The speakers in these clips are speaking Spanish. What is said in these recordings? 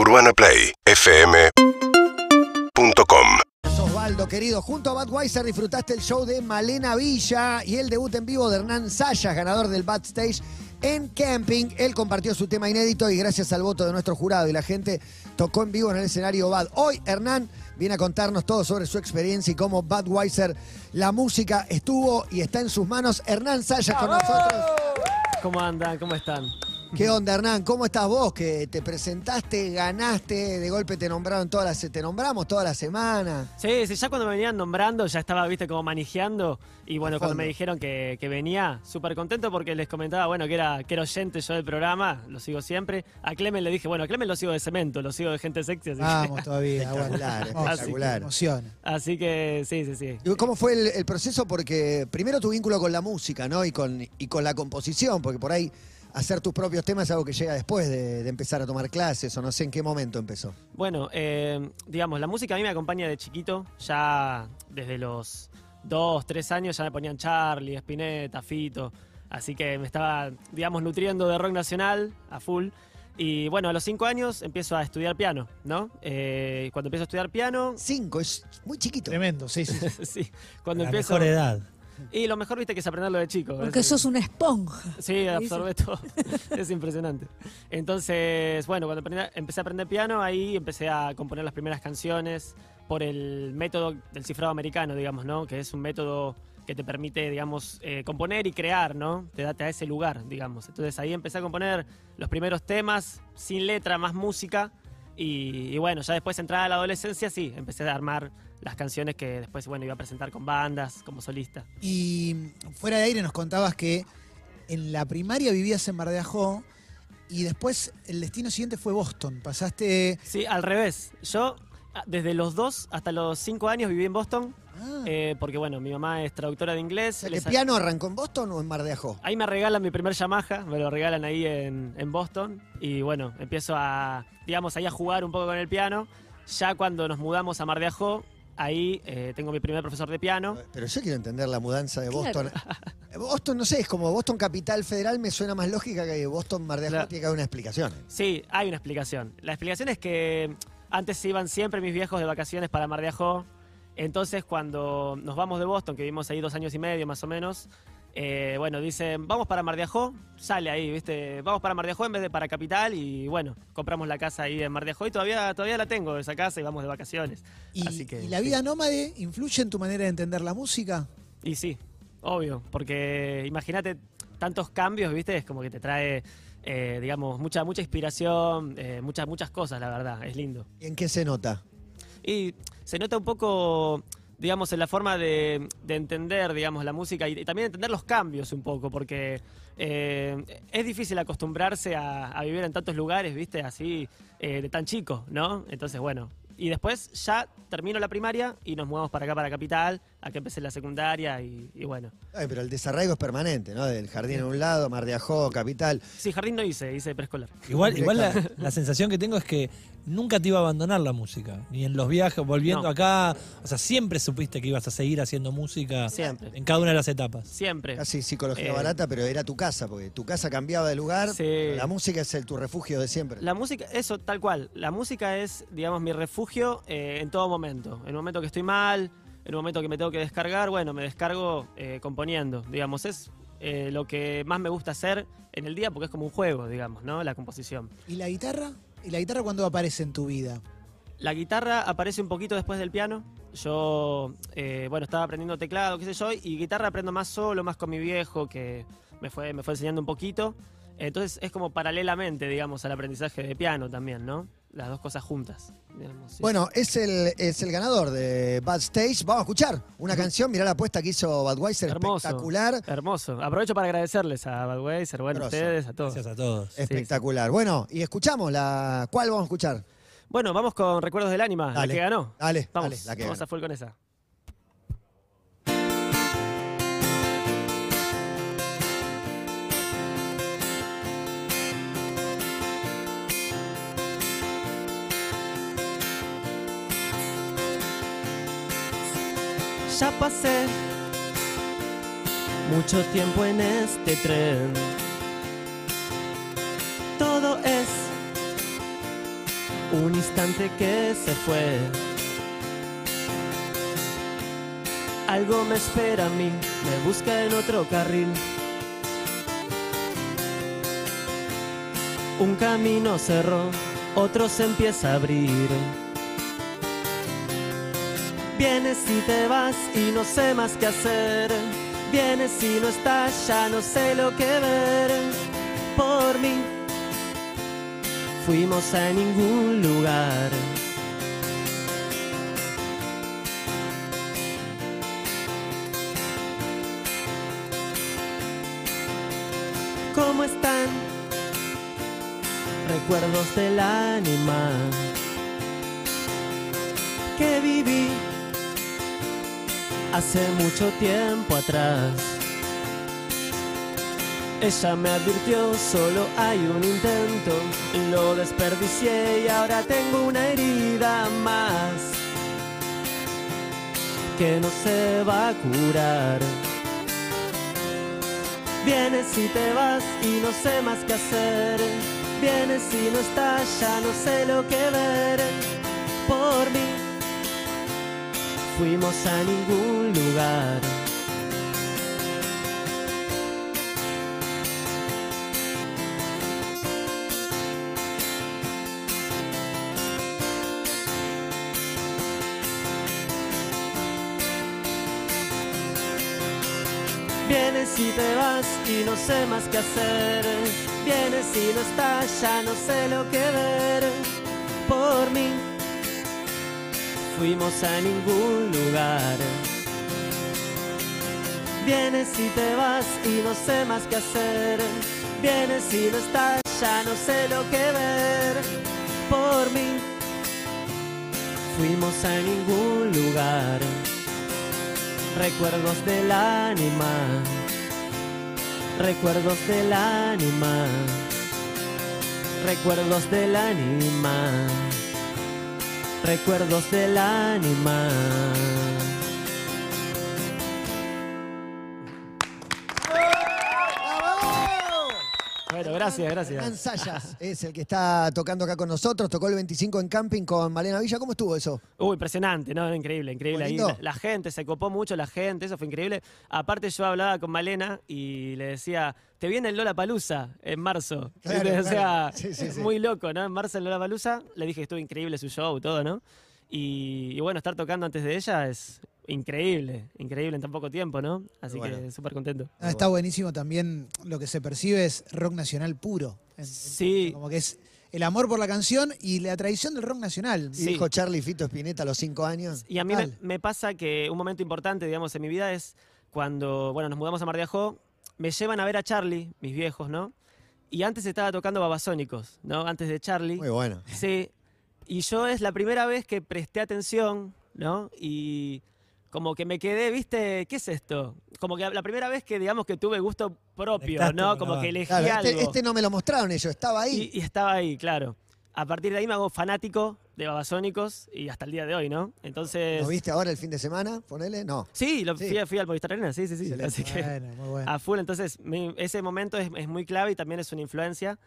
UrbanaPlayFM.com Osvaldo, querido, junto a Budweiser disfrutaste el show de Malena Villa y el debut en vivo de Hernán Sayas, ganador del Bad Stage en Camping. Él compartió su tema inédito y gracias al voto de nuestro jurado y la gente tocó en vivo en el escenario Bad. Hoy Hernán viene a contarnos todo sobre su experiencia y cómo Budweiser, la música estuvo y está en sus manos. Hernán Sayas con nosotros. ¿Cómo andan? ¿Cómo están? ¿Qué onda, Hernán? ¿Cómo estás vos? Que te presentaste, ganaste, de golpe te nombraron todas las, te nombramos toda la semana. Sí, sí, ya cuando me venían nombrando ya estaba, viste, como manejando. Y bueno, cuando me dijeron que, que venía, súper contento porque les comentaba, bueno, que era, que era oyente yo del programa, lo sigo siempre. A Clemen le dije, bueno, a Clemen lo sigo de cemento, lo sigo de gente sexy, así, Vamos todavía. bueno. Espectacular, que, así que sí, sí, sí. Y ¿Cómo fue el, el proceso? Porque primero tu vínculo con la música, ¿no? Y con, y con la composición, porque por ahí hacer tus propios temas es algo que llega después de, de empezar a tomar clases, o no sé en qué momento empezó. Bueno, eh, digamos, la música a mí me acompaña de chiquito, ya desde los dos, tres años ya me ponían Charlie, Spinetta, Fito, así que me estaba, digamos, nutriendo de rock nacional a full. Y bueno, a los cinco años empiezo a estudiar piano, ¿no? Eh, cuando empiezo a estudiar piano, Cinco, es muy chiquito. Tremendo, sí, sí. sí. sí, cuando La empiezo... mejor edad. Y lo mejor, viste, que es aprenderlo de chico. Porque Es- sos una esponja. Sí, absorbe todo. es impresionante. Entonces, bueno, cuando aprendí- empecé a aprender piano, ahí empecé a componer las primeras canciones por el método del cifrado americano, digamos, ¿no? Que es un método que te permite, digamos, eh, componer y crear, ¿no? Te da te da ese lugar, digamos. Entonces ahí empecé a componer los primeros temas, sin letra, más música. Y, y bueno, ya después entrada a la adolescencia, sí, empecé a armar las canciones que después, bueno, iba a presentar con bandas, como solista. Y fuera de aire nos contabas que en la primaria vivías en Mar de Ajó y después el destino siguiente fue Boston. Pasaste. Sí, al revés. Yo, ah, desde los dos hasta los cinco años viví en Boston, Ah, eh, porque bueno, mi mamá es traductora de O inglés. sea, ¿El piano arrancó en Boston o en Mar de Ajó? Ahí me regalan mi primer Yamaha, me lo regalan ahí en, en Boston. Y bueno, empiezo a, digamos, ahí a jugar un poco con el piano. Ya cuando nos mudamos a Mar de Ajó, ahí eh, tengo mi primer profesor de piano. Pero yo quiero entender la mudanza de Claro. Boston. Boston, no sé, es como Boston Capital Federal, me suena más lógica que Boston Mar de Ajó, Claro. tiene que haber una explicación. Sí, hay una explicación. La explicación es que antes se iban siempre mis viejos de vacaciones para Mar de Ajó. Entonces, cuando nos vamos de Boston, que vivimos ahí dos años y medio más o menos, eh, bueno, dicen, vamos para Mar de Ajó, sale ahí, ¿viste? Vamos para Mar de Ajó en vez de para Capital y bueno, compramos la casa ahí en Mar de Ajó y todavía, todavía la tengo, esa casa y vamos de vacaciones. y, así que, y la sí. vida nómade influye en tu manera de entender la música? Y sí, obvio, porque imagínate tantos cambios, ¿viste? Es como que te trae, eh, digamos, mucha, mucha inspiración, eh, muchas, muchas cosas, la verdad, es lindo. ¿Y en qué se nota? Y se nota un poco, digamos, en la forma de, de entender, digamos, la música y, también entender los cambios un poco, porque eh, es difícil acostumbrarse a, vivir en tantos lugares, ¿viste? Así, eh, de tan chico, ¿no? Entonces, bueno. Y después ya termino la primaria y nos mudamos para acá, para Capital, a que empecé la secundaria y, y bueno. Ay, pero el desarraigo es permanente, ¿no? Del jardín en un lado, Mar de Ajó, Capital. Sí, jardín no hice, hice preescolar. Igual, igual la, la sensación que tengo es que nunca te iba a abandonar la música. Ni en los viajes, volviendo No. acá. O sea, siempre supiste que ibas a seguir haciendo música Siempre. en cada una de las etapas. Siempre. Casi psicología Eh, barata, pero era tu casa, porque tu casa cambiaba de lugar. Sí. La música es el, tu refugio de siempre. La música, eso, tal cual. La música es, digamos, mi refugio eh, en todo momento. En el momento que estoy mal, en el momento que me tengo que descargar, bueno, me descargo eh, componiendo. Digamos, es eh, lo que más me gusta hacer en el día porque es como un juego, digamos, ¿no? La composición. ¿Y la guitarra? ¿Y la guitarra cuándo aparece en tu vida? La guitarra aparece un poquito después del piano. Yo, eh, bueno, estaba aprendiendo teclado, qué sé yo, y guitarra aprendo más solo, más con mi viejo, que me fue, me fue enseñando un poquito. Entonces es como paralelamente, digamos, al aprendizaje de piano también, ¿no? Las dos cosas juntas. digamos, sí. Bueno, es el, es el ganador de Bad Stage. Vamos a escuchar una canción. Mirá la apuesta que hizo Budweiser. Hermoso. Espectacular. Hermoso. Aprovecho para agradecerles a Budweiser, bueno, a ustedes, a todos. Gracias a todos. Espectacular. Bueno, y escuchamos la. ¿Cuál vamos a escuchar? Bueno, vamos con Recuerdos del Ánima, Dale. la que ganó. Dale, Vamos, dale, la que vamos ganó. a full con esa. Ya pasé mucho tiempo en este tren. Todo es un instante que se fue. Algo me espera a mí, me busca en otro carril. Un camino cerró, otro se empieza a abrir. Vienes y te vas y no sé más qué hacer. Vienes y no estás, ya no sé lo que ver. Por mí fuimos a ningún lugar. ¿Cómo están? Recuerdos del ánima que viví hace mucho tiempo atrás. Ella me advirtió, solo hay un intento, lo desperdicié y ahora tengo una herida más que no se va a curar. Vienes y te vas y no sé más qué hacer. Vienes y no estás, ya no sé lo que ver. Por mí fuimos a ningún lugar. Vienes y te vas y no sé más qué hacer. Vienes y no estás, ya no sé lo que ver. Por mí fuimos a ningún lugar. Vienes y te vas y no sé más qué hacer. Vienes y no estás, ya no sé lo que ver. Por mí fuimos a ningún lugar. Recuerdos del ánima. Recuerdos del ánima. Recuerdos del ánima. Recuerdos del ánima. Bueno, gracias, Hernán gracias. Sayas es el que está tocando acá con nosotros. Tocó el 25 en camping con Malena Villa. ¿Cómo estuvo eso? Uy, impresionante, ¿no? Increíble, increíble. ¿Fue Ahí la, la gente, se copó mucho la gente, eso fue increíble. Aparte yo hablaba con Malena y le decía, te viene el Lola Palusa en marzo. Claro, o sea, claro. Sí, sí, sí. muy loco, ¿no? En marzo el Lola Palusa, le dije que estuvo increíble su show, todo, ¿no? Y, y bueno, estar tocando antes de ella es increíble, increíble en tan poco tiempo, ¿no? Así Bueno. que súper contento. Ah, está buenísimo también lo que se percibe es rock nacional puro. En- en- Sí. Como que es el amor por la canción y la tradición del rock nacional. Sí. Dijo Charlie Fito Spinetta a los cinco años. Y a mí me pasa que un momento importante, digamos, en mi vida es cuando, bueno, nos mudamos a Mar de Ajó, me llevan a ver a Charlie, mis viejos, ¿no? Y antes estaba tocando Babasónicos, ¿no? Antes de Charlie. Muy bueno. Sí. Y yo es la primera vez que presté atención, ¿no? Y como que me quedé, ¿viste? ¿Qué es esto? Como que la primera vez que, digamos, que tuve gusto propio, ¿no? Como que elegí Claro, algo. este, este no me lo mostraron ellos, estaba ahí. Y, y estaba ahí, claro. A partir de ahí me hago fanático de Babasónicos y hasta el día de hoy, ¿no? Entonces... ¿Lo viste ahora el fin de semana? Ponele. No. Sí, lo Sí. Fui, fui al Movistar Arena, sí, sí, sí. Excelente. Así que Bueno, muy bueno. a full, entonces mi- ese momento es, es muy clave y también es una influencia.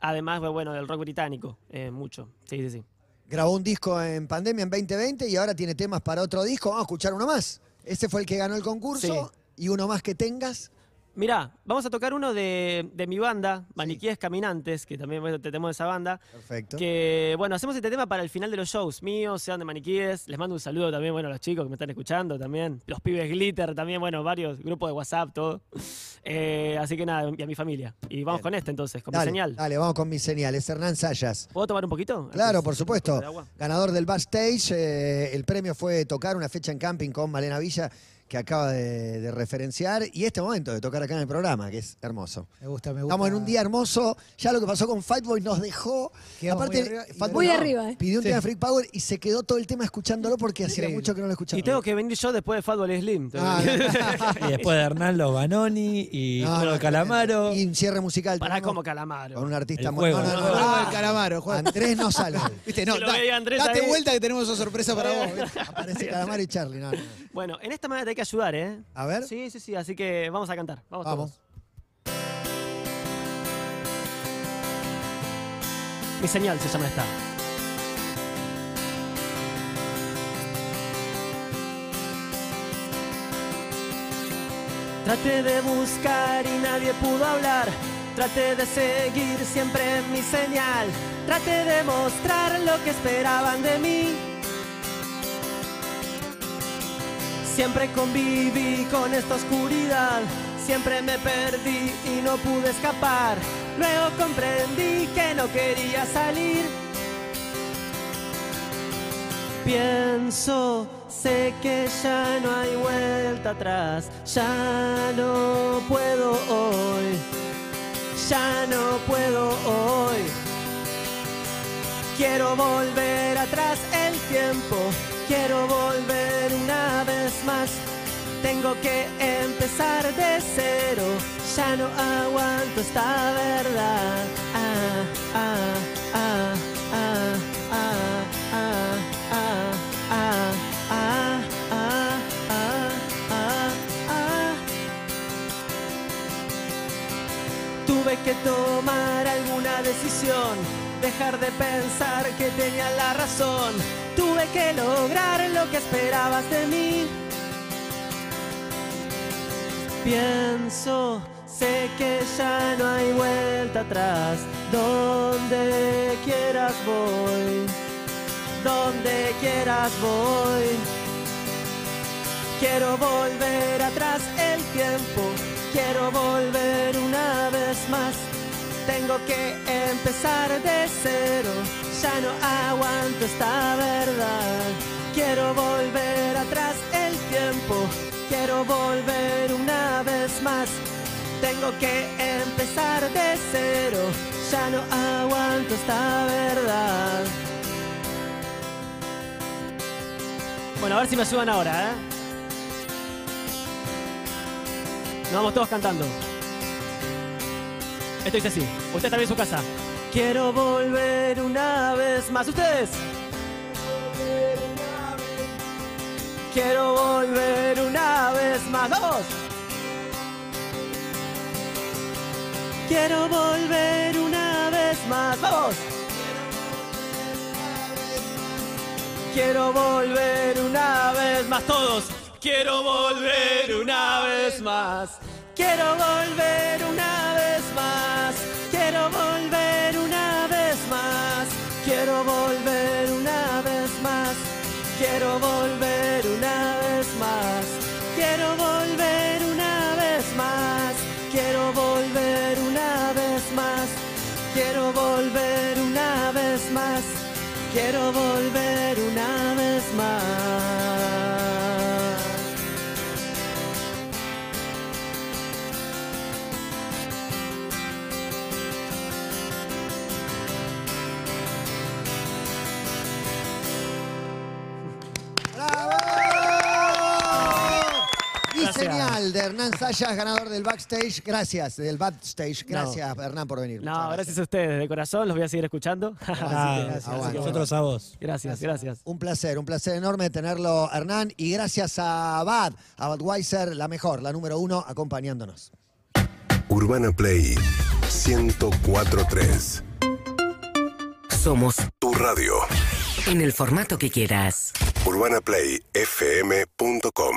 Además, bueno, del rock británico, eh, mucho. Sí, sí, sí. Grabó un disco en pandemia en 2020 y ahora tiene temas para otro disco. Vamos a escuchar uno más. Ese fue el que ganó el concurso. Y uno más que tengas. Mirá, vamos a tocar uno de, de mi banda, Maniquíes Caminantes, que también bueno, tenemos esa banda. Perfecto. Que, bueno, hacemos este tema para el final de los shows míos, sean de Maniquíes. Les mando un saludo también, bueno, a los chicos que me están escuchando también. Los pibes Glitter también, bueno, varios grupos de WhatsApp, todo. Eh, así que nada, y a mi familia. Y vamos Bien. con este entonces, con mi señal. dale, vamos con mi señal. Es Hernán Sayas. ¿Puedo tomar un poquito? Claro, por supuesto. Ganador del backstage. eh, el premio fue tocar una fecha en camping con Malena Villa, que acaba de, de referenciar. Y este momento de tocar acá en el programa, que es hermoso. Me gusta, me gusta. Estamos en un día hermoso. Ya lo que pasó con Fatboy nos dejó. Quedamos Aparte, muy arriba Fatboy Muy no, arriba, eh. pidió un Sí. tema de Freak Power y se quedó todo el tema escuchándolo porque hacía mucho que no lo escuchaba. Y tengo que venir yo después de Fatbol Slim. Ah, Y después de Hernán Los Banoni y No, Calamaro. Y un cierre musical. Tenemos como calamaro. Con un artista El muy- juego. no, no, del calamaro. Andrés no sale. Viste, no, Si da- Andrés date ahí. vuelta que tenemos una sorpresa para vos. Aparece Calamaro y Charlie. no, no, no. Bueno, en esta manera te hay que ayudar, ¿eh? A ver. Sí, sí, sí. Así que vamos a cantar. Vamos. vamos. Mi señal se llama esta. Traté de buscar y nadie pudo hablar. Traté de seguir siempre mi señal. Traté de mostrar lo que esperaban de mí. Siempre conviví con esta oscuridad. Siempre me perdí y no pude escapar. Luego comprendí que no quería salir. Pienso, sé que ya no hay vuelta atrás. Ya no puedo hoy. Ya no puedo hoy. Quiero volver atrás el tiempo. Quiero volver una Tengo que empezar de cero. Ya no aguanto esta verdad. Ah, ah, ah, ah, ah, ah, ah, ah, ah, ah, ah, ah, ah. Tuve que tomar alguna decisión, dejar de pensar que tenía la razón. Tuve que lograr lo que esperabas de mí. Pienso, sé que ya no hay vuelta atrás. Donde quieras voy, donde quieras voy. Quiero volver atrás el tiempo, quiero volver una vez más. Tengo que empezar de cero, ya no aguanto esta verdad. Quiero volver atrás el tiempo, quiero volver una vez más. Tengo que empezar de cero, ya no aguanto esta verdad. Bueno, a ver si me ayudan ahora, ¿eh? Nos vamos todos cantando. Esto dice así. Usted también en su casa. Quiero volver una vez más. ¿Ustedes? Quiero volver una vez más. ¡Vamos! Quiero volver una vez más. ¡Vamos! Quiero volver una vez más. Todos. Quiero volver una vez más. Quiero volver una vez más. Quiero volver una vez más. Quiero volver una vez más. Quiero volver Quiero volver Hernán Sayas, ganador del backstage. Gracias, del backstage. Gracias, Hernán, por venir. No, gracias a ustedes, de corazón, los voy a seguir escuchando. Ah, gracias, nosotros a vos. Gracias, gracias. Un placer, un placer enorme tenerlo, Hernán. Y gracias a Bad, a Budweiser, la mejor, la número uno, acompañándonos. Urbana Play 1043. Somos Tu radio. en el formato que quieras. UrbanaPlayFM.com.